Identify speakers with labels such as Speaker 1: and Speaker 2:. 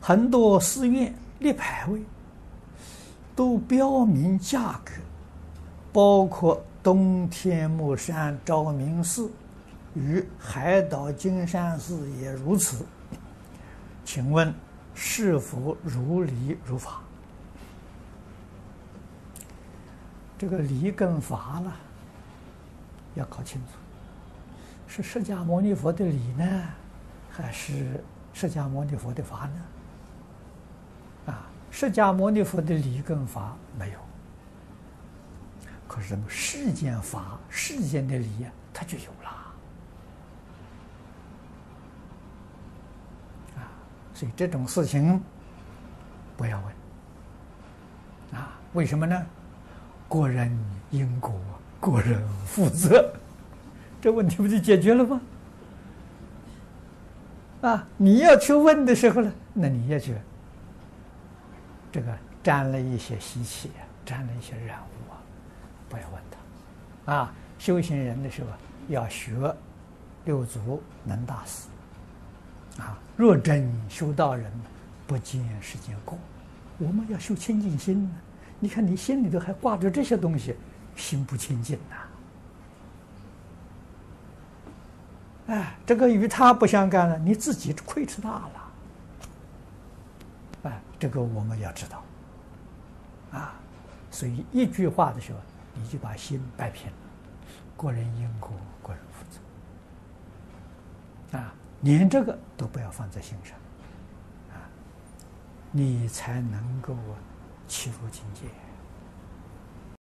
Speaker 1: 很多寺院立牌位都标明价格，包括东天目山昭明寺与海岛金山寺也如此。请问是否如理如法？这个理跟法了，要搞清楚，是释迦牟尼佛的理呢，还是释迦牟尼佛的法呢？释迦牟尼佛的理跟法没有，可是世间法、世间的理，它就有了。啊，所以这种事情不要问。啊，为什么呢？个人因果，个人负责，这问题不就解决了吗？啊，你要去问的时候呢，那你要去。这个沾了一些习气，沾了一些染污啊，不要问他。啊，修行人的时候要学六祖能大师。啊，若真修道人，不见世间过。我们要修清净心呢。你看你心里头还挂着这些东西，心不清净呐。哎，这个与他不相干了，你自己亏吃大了。啊，这个我们要知道，啊，所以一句话的时候，你就把心摆平了，个人因果，个人负责，啊，连这个都不要放在心上，啊，你才能够啊起入境界。